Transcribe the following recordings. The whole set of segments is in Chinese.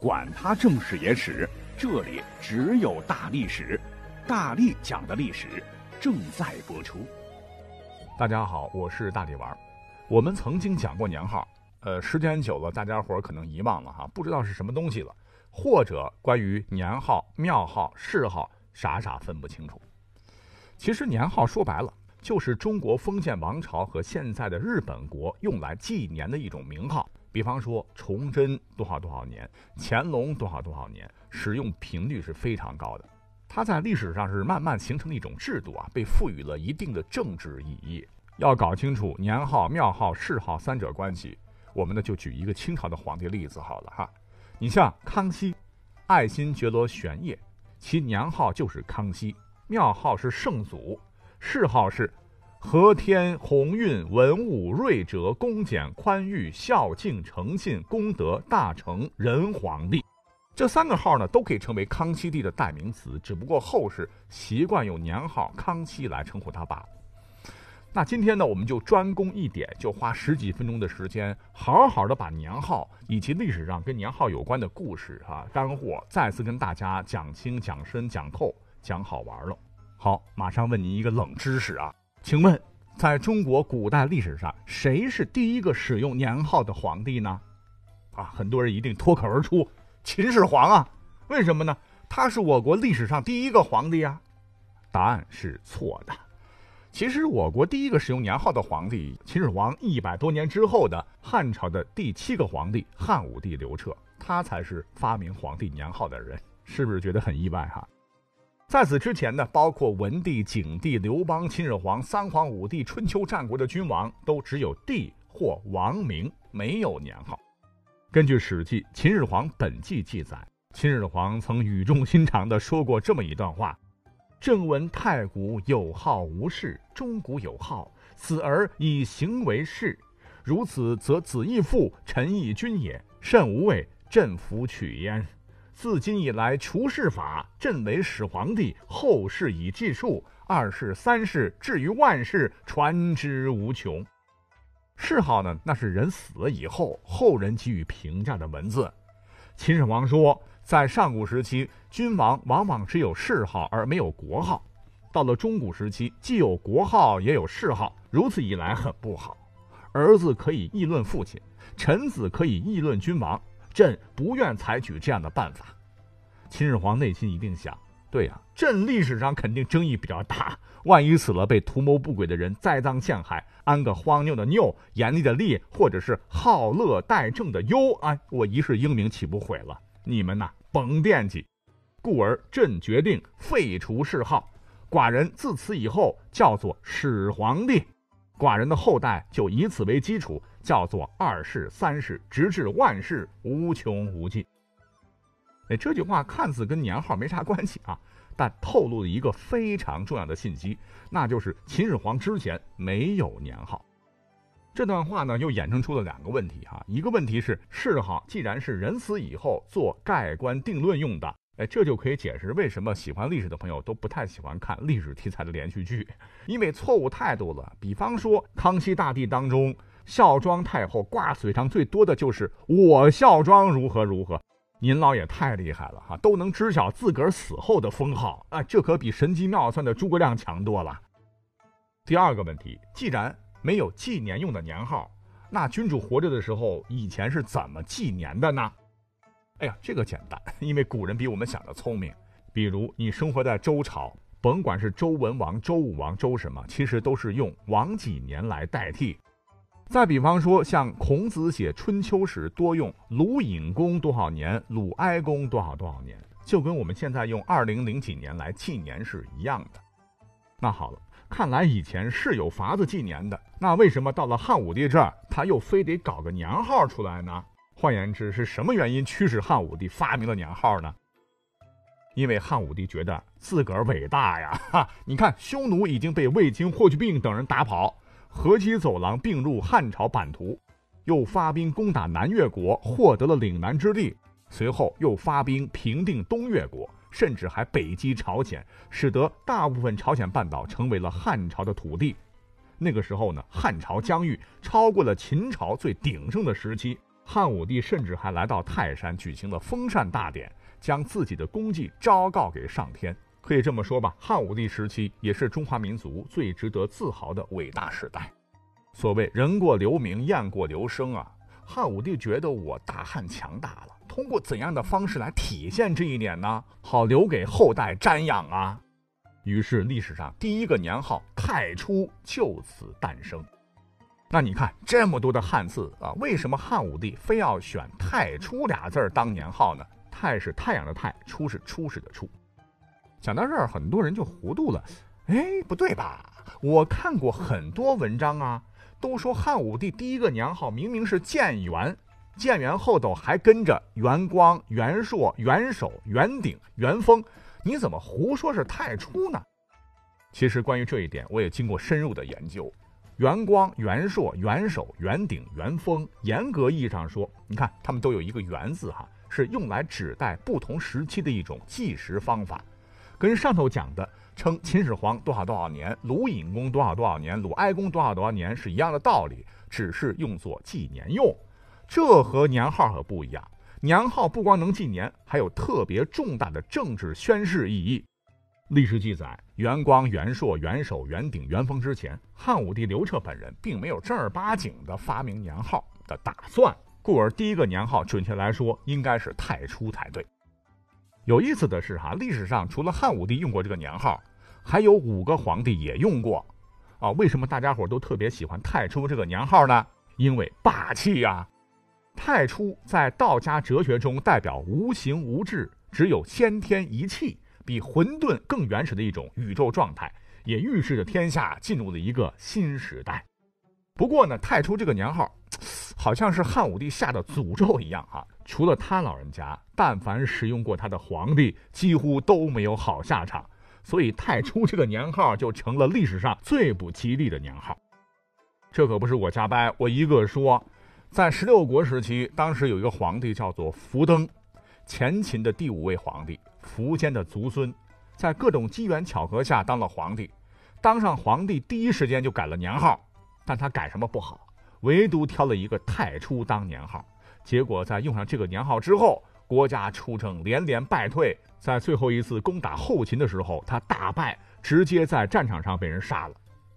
管他正史野史，这里只有大历史，大力讲的历史正在播出。大家好，我是大力丸。我们曾经讲过年号，呃，时间久了，大家伙可能遗忘了哈，不知道是什么东西了，或者关于年号、庙号、谥号，傻傻分不清楚。其实年号说白了，就是中国封建王朝和现在的日本国用来纪年的一种名号。比方说，崇祯多少多少年，乾隆多少多少年，使用频率是非常高的。它在历史上是慢慢形成的一种制度啊，被赋予了一定的政治意义。要搞清楚年号、庙号、谥号三者关系，我们呢就举一个清朝的皇帝例子好了哈。你像康熙，爱新觉罗玄烨，其年号就是康熙，庙号是圣祖，谥号是。和天鸿运文武睿哲恭俭宽裕孝敬诚信功德大成仁皇帝，这三个号呢都可以成为康熙帝的代名词，只不过后世习惯用年号康熙来称呼他罢了。那今天呢，我们就专攻一点，就花十几分钟的时间，好好的把年号以及历史上跟年号有关的故事哈干货再次跟大家讲清、讲深、讲透、讲好玩了。好，马上问您一个冷知识啊。请问，在中国古代历史上，谁是第一个使用年号的皇帝呢？啊，很多人一定脱口而出：秦始皇啊！为什么呢？他是我国历史上第一个皇帝啊！答案是错的。其实，我国第一个使用年号的皇帝，秦始皇一百多年之后的汉朝的第七个皇帝汉武帝刘彻，他才是发明皇帝年号的人。是不是觉得很意外哈？在此之前呢，包括文帝、景帝、刘邦、秦始皇、三皇五帝、春秋战国的君王，都只有帝或王名，没有年号。根据《史记·秦始皇本纪》记载，秦始皇曾语重心长地说过这么一段话：“正闻太古有号无氏，中古有号，此而以行为事。如此，则子亦父，臣亦君也，甚无畏，朕弗取焉。”自今以来，除世法，朕为始皇帝，后世以计数，二世、三世，至于万世，传之无穷。谥号呢？那是人死了以后，后人给予评价的文字。秦始皇说，在上古时期，君王往往只有谥号而没有国号；到了中古时期，既有国号也有谥号，如此一来很不好。儿子可以议论父亲，臣子可以议论君王。朕不愿采取这样的办法。秦始皇内心一定想：对呀，朕历史上肯定争议比较大，万一死了被图谋不轨的人栽赃陷害，安个荒谬的谬、严厉的厉，或者是好乐待政的忧，哎，我一世英名岂不毁了？你们呐，甭惦记。故而朕决定废除谥号，寡人自此以后叫做始皇帝。寡人的后代就以此为基础，叫做二世、三世，直至万世无穷无尽。哎，这句话看似跟年号没啥关系啊，但透露了一个非常重要的信息，那就是秦始皇之前没有年号。这段话呢，又衍生出了两个问题哈。一个问题是，谥号既然是人死以后做盖棺定论用的。哎，这就可以解释为什么喜欢历史的朋友都不太喜欢看历史题材的连续剧，因为错误太多了。比方说《康熙大帝》当中，孝庄太后挂嘴上最多的就是“我孝庄如何如何”，您老也太厉害了哈，都能知晓自个儿死后的封号啊，这可比神机妙算的诸葛亮强多了。第二个问题，既然没有纪年用的年号，那君主活着的时候以前是怎么纪年的呢？哎呀，这个简单，因为古人比我们想的聪明。比如你生活在周朝，甭管是周文王、周武王、周什么，其实都是用王几年来代替。再比方说，像孔子写春秋时多用鲁隐公多少年、鲁哀公多少多少年，就跟我们现在用二零零几年来纪年是一样的。那好了，看来以前是有法子纪年的，那为什么到了汉武帝这儿，他又非得搞个年号出来呢？换言之，是什么原因驱使汉武帝发明了年号呢？因为汉武帝觉得自个儿伟大呀！哈，你看，匈奴已经被卫青、霍去病等人打跑，河西走廊并入汉朝版图，又发兵攻打南越国，获得了岭南之地。随后又发兵平定东越国，甚至还北击朝鲜，使得大部分朝鲜半岛成为了汉朝的土地。那个时候呢，汉朝疆域超过了秦朝最鼎盛的时期。汉武帝甚至还来到泰山举行了封禅大典，将自己的功绩昭告给上天。可以这么说吧，汉武帝时期也是中华民族最值得自豪的伟大时代。所谓人过留名，雁过留声啊。汉武帝觉得我大汉强大了，通过怎样的方式来体现这一点呢？好留给后代瞻仰啊。于是历史上第一个年号太初就此诞生。那你看这么多的汉字啊，为什么汉武帝非要选太初俩字儿当年号呢？太是太阳的太，初是初始的初。讲到这儿，很多人就糊涂了。哎，不对吧？我看过很多文章啊，都说汉武帝第一个年号明明是建元，建元后头还跟着元光、元朔、元首、元鼎、元丰，你怎么胡说是太初呢？其实关于这一点，我也经过深入的研究。元光、元朔、元首、元鼎、元丰，严格意义上说，你看他们都有一个“元”字哈，是用来指代不同时期的一种计时方法。跟上头讲的称秦始皇多少多少年，鲁隐公多少多少年，鲁哀公多少多少年是一样的道理，只是用作纪年用。这和年号可不一样，年号不光能纪年，还有特别重大的政治宣誓意义。历史记载，元光、元朔、元首、元鼎、元丰之前，汉武帝刘彻本人并没有正儿八经的发明年号的打算，故而第一个年号准确来说应该是太初才对。有意思的是，哈，历史上除了汉武帝用过这个年号，还有五个皇帝也用过。啊，为什么大家伙都特别喜欢太初这个年号呢？因为霸气呀！太初在道家哲学中代表无形无质，只有先天一气，比混沌更原始的一种宇宙状态，也预示着天下进入了一个新时代。不过呢，太初这个年号，好像是汉武帝下的诅咒一样哈。除了他老人家，但凡使用过他的皇帝，几乎都没有好下场。所以太初这个年号就成了历史上最不吉利的年号。这可不是我瞎掰，我一个说，在十六国时期，当时有一个皇帝叫做福登，前秦的第五位皇帝，苻坚的族孙，在各种机缘巧合下当了皇帝。当上皇帝第一时间就改了年号，但他改什么不好，唯独挑了一个太初当年号。结果在用上这个年号之后，国家出征连连败退，在最后一次攻打后秦的时候，他大败，直接在战场上被人杀了。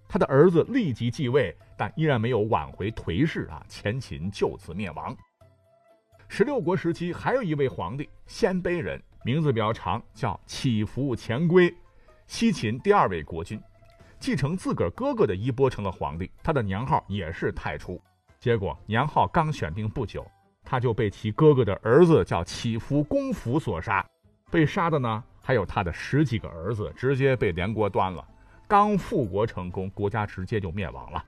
他的儿子立即继位，但依然没有挽回颓势啊，前秦就此灭亡。十六国时期还有一位皇帝，鲜卑人，名字比较长，叫乞伏前归，西秦第二位国君，继承自个儿哥哥的衣钵成了皇帝，他的年号也是太初。结果年号刚选定不久。他就被其哥哥的儿子叫祈福公福所杀，被杀的呢还有他的十几个儿子，直接被连锅端了。刚复国成功，国家直接就灭亡了。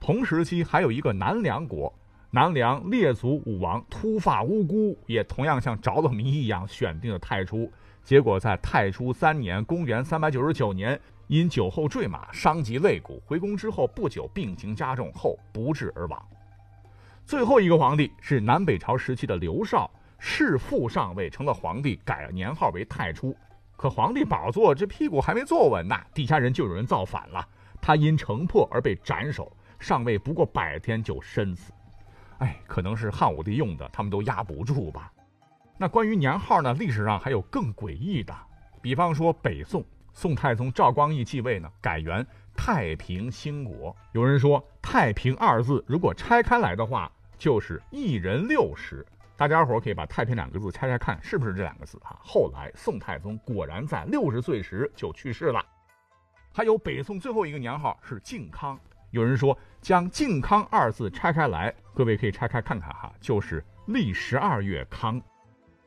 同时期还有一个南梁国，南梁列祖武王秃发无辜，也同样像着了迷一样选定了太初。结果在太初三年（公元399年），因酒后坠马伤及肋骨，回宫之后不久病情加重，后不治而亡。最后一个皇帝是南北朝时期的刘少，弑父上位，成了皇帝，改了年号为太初。可皇帝宝座这屁股还没坐稳呢，底下人就有人造反了，他因城破而被斩首，上位不过百天就身死。哎，可能是汉武帝用的，他们都压不住吧。那关于年号呢？历史上还有更诡异的，比方说北宋宋太宗赵光义继位呢，改元。太平兴国，有人说“太平”二字如果拆开来的话，就是一人六十。大家伙可以把“太平”两个字拆拆看，是不是这两个字？哈，后来宋太宗果然在六十岁时就去世了。还有北宋最后一个年号是靖康，有人说将“靖康”二字拆开来，各位可以拆开看看哈，就是历十二月康。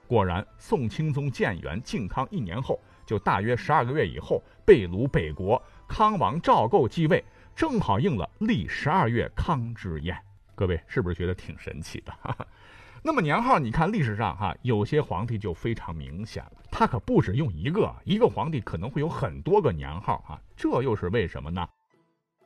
果然，宋钦宗建元靖康一年后，就大约十二个月以后，被掳北国。康王赵构继位，正好应了历十二月康之宴。各位是不是觉得挺神奇的？那么年号，你看历史上哈，有些皇帝就非常明显了，他可不止用一个，一个皇帝可能会有很多个年号啊，这又是为什么呢？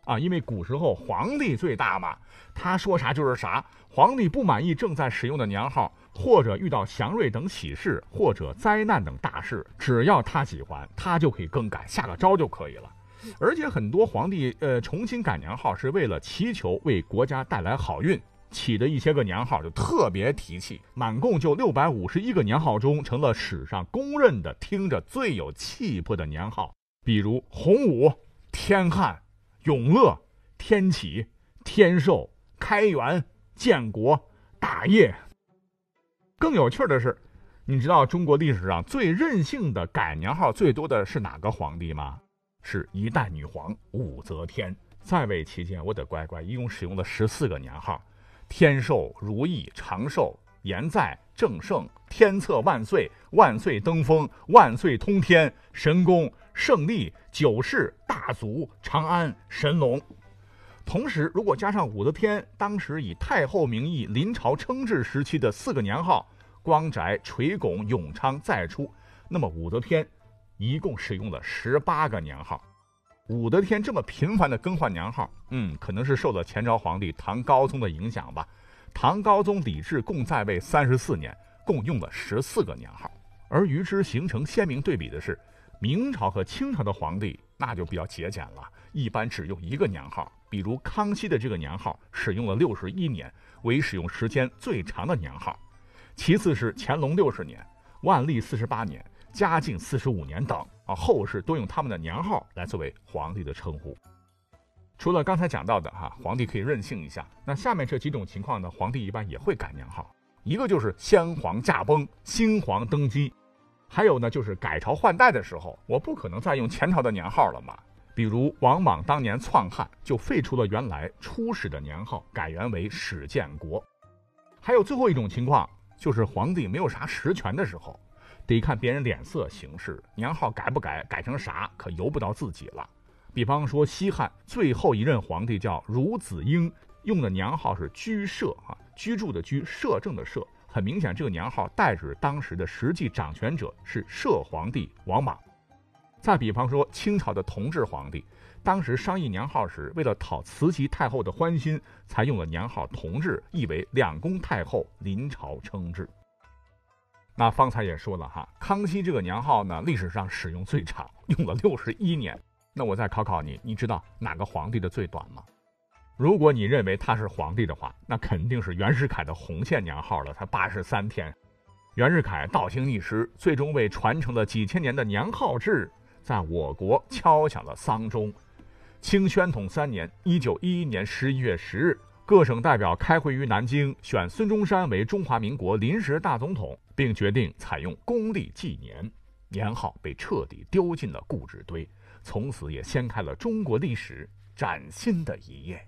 啊，因为古时候皇帝最大嘛，他说啥就是啥。皇帝不满意正在使用的年号，或者遇到祥瑞等喜事，或者灾难等大事，只要他喜欢，他就可以更改，下个招就可以了。而且很多皇帝，呃，重新改年号是为了祈求为国家带来好运。起的一些个年号就特别提气，满共就六百五十一个年号中，成了史上公认的听着最有气魄的年号，比如洪武、天汉、永乐、天启、天寿、开元、建国、大业。更有趣的是，你知道中国历史上最任性的改年号最多的是哪个皇帝吗？是一代女皇武则天。在位期间，我的乖乖，一共使用了十四个年号：天寿、如意、长寿、言在、正盛、天策万岁、万岁登封、万岁通天、神功、胜利、九世、大足、长安、神龙。同时，如果加上武则天当时以太后名义临朝称制时期的四个年号——光宅、垂拱、永昌、再出，那么武则天一共使用了十八个年号。武则天这么频繁的更换年号，嗯，可能是受了前朝皇帝唐高宗的影响吧。唐高宗李治共在位三十四年，共用了十四个年号。而与之形成鲜明对比的是，明朝和清朝的皇帝那就比较节俭了，一般只用一个年号。比如康熙的这个年号使用了六十一年，为使用时间最长的年号。其次是乾隆六十年、万历四十八年。嘉靖四十五年等啊，后世都用他们的年号来作为皇帝的称呼。除了刚才讲到的哈，皇帝可以任性一下。那下面这几种情况呢，皇帝一般也会改年号。一个就是先皇驾崩，新皇登基；还有呢，就是改朝换代的时候，我不可能再用前朝的年号了嘛。比如王莽当年篡汉，就废除了原来初始的年号，改元为始建国。还有最后一种情况，就是皇帝没有啥实权的时候。得看别人脸色行事，年号改不改，改成啥可由不到自己了。比方说西汉最后一任皇帝叫孺子婴，用的年号是居摄啊，居住的居，摄政的摄。很明显，这个年号代指当时的实际掌权者是摄皇帝王莽。再比方说清朝的同治皇帝，当时商议年号时，为了讨慈禧太后的欢心，才用了年号同治，意为两宫太后临朝称制。那方才也说了哈，康熙这个年号呢，历史上使用最长，用了六十一年。那我再考考你，你知道哪个皇帝的最短吗？如果你认为他是皇帝的话，那肯定是袁世凯的红线年号了，才八十三天。袁世凯倒行逆施，最终为传承了几千年的年号制，在我国敲响了丧钟。清宣统三年（一九一一年十一月十日），各省代表开会于南京，选孙中山为中华民国临时大总统。并决定采用公历纪年，年号被彻底丢进了固执堆，从此也掀开了中国历史崭新的一页。